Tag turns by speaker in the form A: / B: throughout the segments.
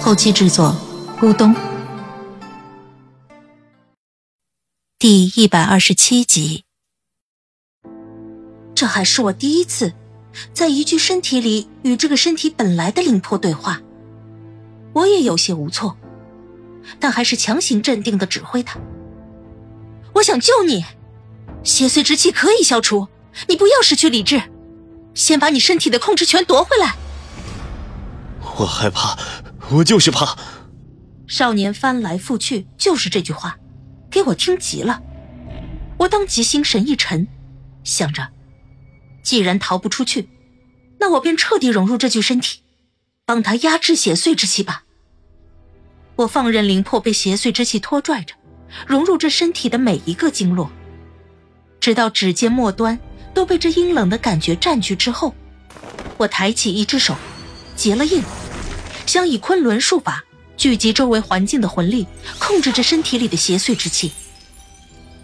A: 后期制作：咕咚。第一百二十七集，这还是我第一次在一具身体里与这个身体本来的灵魄对话，我也有些无措，但还是强行镇定的指挥他：“我想救你，邪祟之气可以消除，你不要失去理智，先把你身体的控制权夺回来。”
B: 我害怕，我就是怕。
A: 少年翻来覆去就是这句话。给我听急了，我当即心神一沉，想着，既然逃不出去，那我便彻底融入这具身体，帮他压制邪祟之气吧。我放任灵魄被邪祟之气拖拽着，融入这身体的每一个经络，直到指尖末端都被这阴冷的感觉占据之后，我抬起一只手，结了印，想以昆仑术法。聚集周围环境的魂力，控制着身体里的邪祟之气。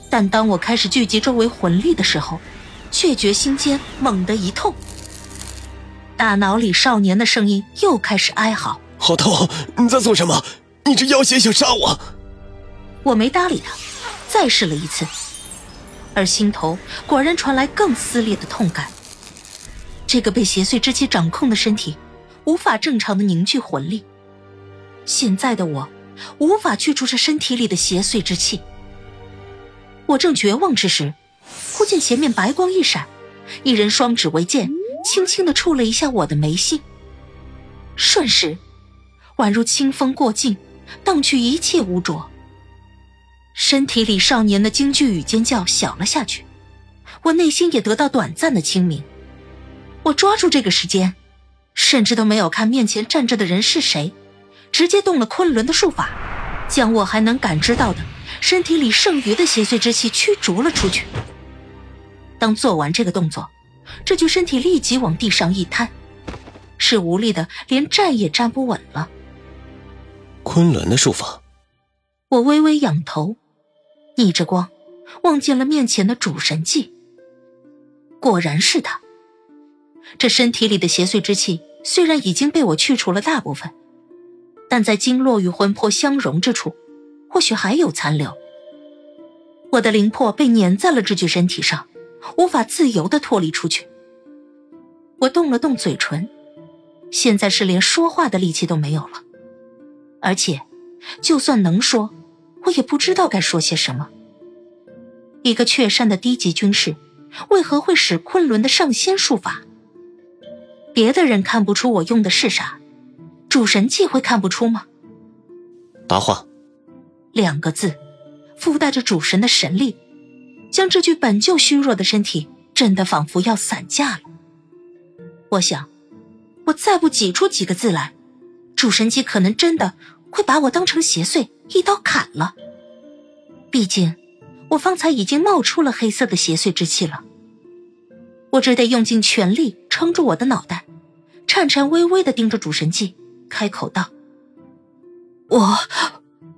A: 但当我开始聚集周围魂力的时候，却觉心间猛地一痛，大脑里少年的声音又开始哀嚎：“
B: 好痛！你在做什么？你这妖邪想杀我！”
A: 我没搭理他，再试了一次，而心头果然传来更撕裂的痛感。这个被邪祟之气掌控的身体，无法正常的凝聚魂力。现在的我，无法去除这身体里的邪祟之气。我正绝望之时，忽见前面白光一闪，一人双指为剑，轻轻的触了一下我的眉心。瞬时，宛如清风过境，荡去一切污浊。身体里少年的惊惧与尖叫小了下去，我内心也得到短暂的清明。我抓住这个时间，甚至都没有看面前站着的人是谁。直接动了昆仑的术法，将我还能感知到的身体里剩余的邪祟之气驱逐了出去。当做完这个动作，这具身体立即往地上一瘫，是无力的，连站也站不稳了。
B: 昆仑的术法，
A: 我微微仰头，逆着光望见了面前的主神迹。果然是他。这身体里的邪祟之气虽然已经被我去除了大部分。但在经络与魂魄相融之处，或许还有残留。我的灵魄被粘在了这具身体上，无法自由的脱离出去。我动了动嘴唇，现在是连说话的力气都没有了。而且，就算能说，我也不知道该说些什么。一个雀山的低级军士，为何会使昆仑的上仙术法？别的人看不出我用的是啥。主神器会看不出吗？
B: 答话，
A: 两个字，附带着主神的神力，将这具本就虚弱的身体震得仿佛要散架了。我想，我再不挤出几个字来，主神器可能真的会把我当成邪祟一刀砍了。毕竟，我方才已经冒出了黑色的邪祟之气了。我只得用尽全力撑住我的脑袋，颤颤巍巍的盯着主神祭。开口道：“我，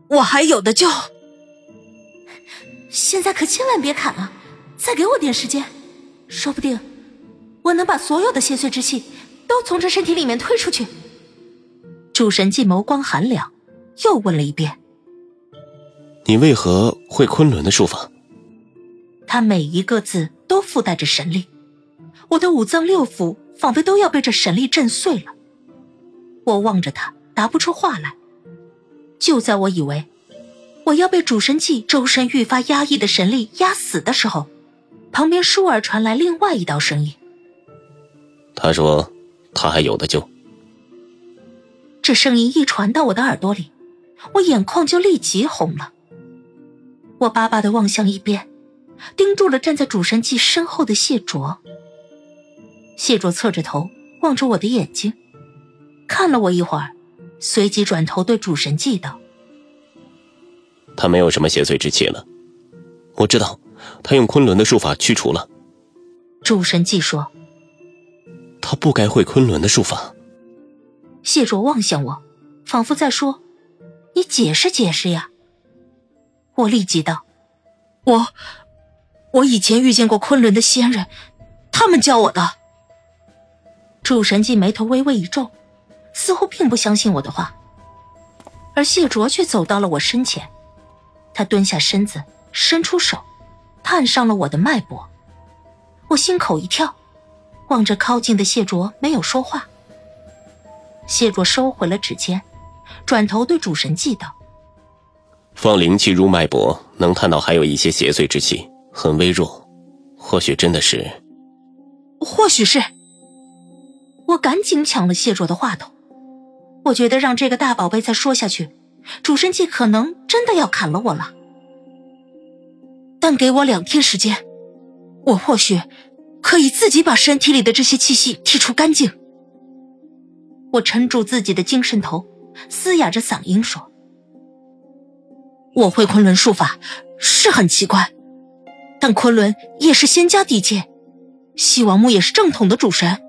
A: 我还有的救。现在可千万别砍了，再给我点时间，说不定我能把所有的邪祟之气都从这身体里面推出去。”主神祭眸光寒凉，又问了一遍：“
B: 你为何会昆仑的术法？”
A: 他每一个字都附带着神力，我的五脏六腑仿佛都要被这神力震碎了。我望着他，答不出话来。就在我以为我要被主神祭周身愈发压抑的神力压死的时候，旁边倏尔传来另外一道声音：“
B: 他说他还有的救。”
A: 这声音一传到我的耳朵里，我眼眶就立即红了。我巴巴的望向一边，盯住了站在主神祭身后的谢卓。谢卓侧着头望着我的眼睛。看了我一会儿，随即转头对主神祭道：“
B: 他没有什么邪祟之气了。我知道，他用昆仑的术法驱除了。”
A: 主神祭说：“
B: 他不该会昆仑的术法。”
A: 谢卓望向我，仿佛在说：“你解释解释呀。”我立即道：“我，我以前遇见过昆仑的仙人，他们教我的。”主神祭眉头微微一皱，似乎并不相信我的话。而谢卓却走到了我身前，他蹲下身子，伸出手，探上了我的脉搏。我心口一跳，望着靠近的谢卓，没有说话。谢卓收回了指尖，转头对主神祭道：“
B: 放灵气入脉搏，能探到还有一些邪祟之气，很微弱，或许真的是……
A: 或许是。”我赶紧抢了谢卓的话头，我觉得让这个大宝贝再说下去，主神祭可能真的要砍了我了。但给我两天时间，我或许可以自己把身体里的这些气息剔除干净。我沉住自己的精神头，嘶哑着嗓音说：“我会昆仑术法，是很奇怪，但昆仑也是仙家地界，西王母也是正统的主神，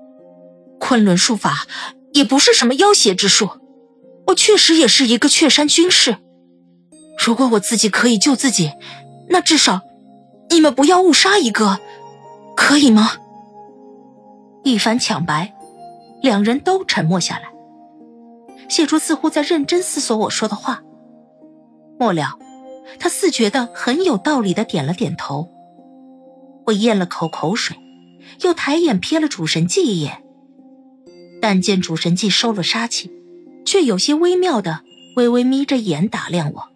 A: 昆仑术法也不是什么妖邪之术。我确实也是一个雀山军士，如果我自己可以救自己，那至少你们不要误杀一个，可以吗？”一番抢白。两人都沉默下来，谢珠似乎在认真思索我说的话。末了，他似觉得很有道理的点了点头。我咽了口口水，又抬眼瞥了主神祭一眼，但见主神祭收了杀气，却有些微妙的微微眯着眼打量我。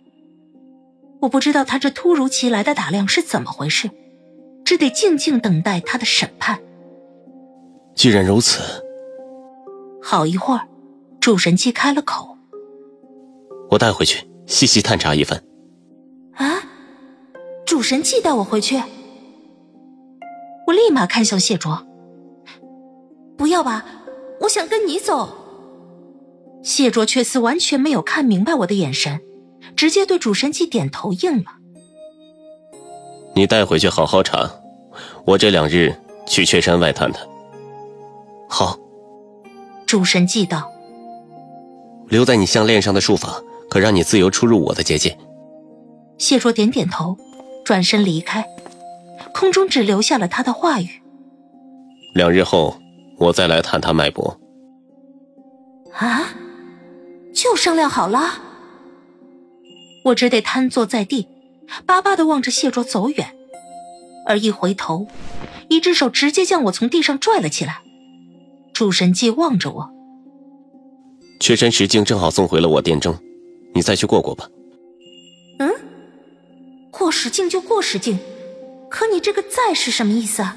A: 我不知道他这突如其来的打量是怎么回事，只得静静等待他的审判。
B: 既然如此。
A: 好一会儿，主神祭开了口：“
B: 我带回去细细探查一番。”
A: 啊！主神祭带我回去？我立马看向谢卓：“不要吧，我想跟你走。”谢卓却似完全没有看明白我的眼神，直接对主神祭点头应了：“
B: 你带回去好好查，我这两日去雀山外探探。”好。
A: 主神祭道：“
B: 留在你项链上的术法，可让你自由出入我的结界。”
A: 谢卓点点头，转身离开，空中只留下了他的话语：“
B: 两日后，我再来探他脉搏。”
A: 啊，就商量好了？我只得瘫坐在地，巴巴的望着谢卓走远，而一回头，一只手直接将我从地上拽了起来。主神祭望着我，
B: 雀山石镜正好送回了我殿中，你再去过过吧。
A: 嗯，过石镜就过石镜，可你这个“再”是什么意思啊？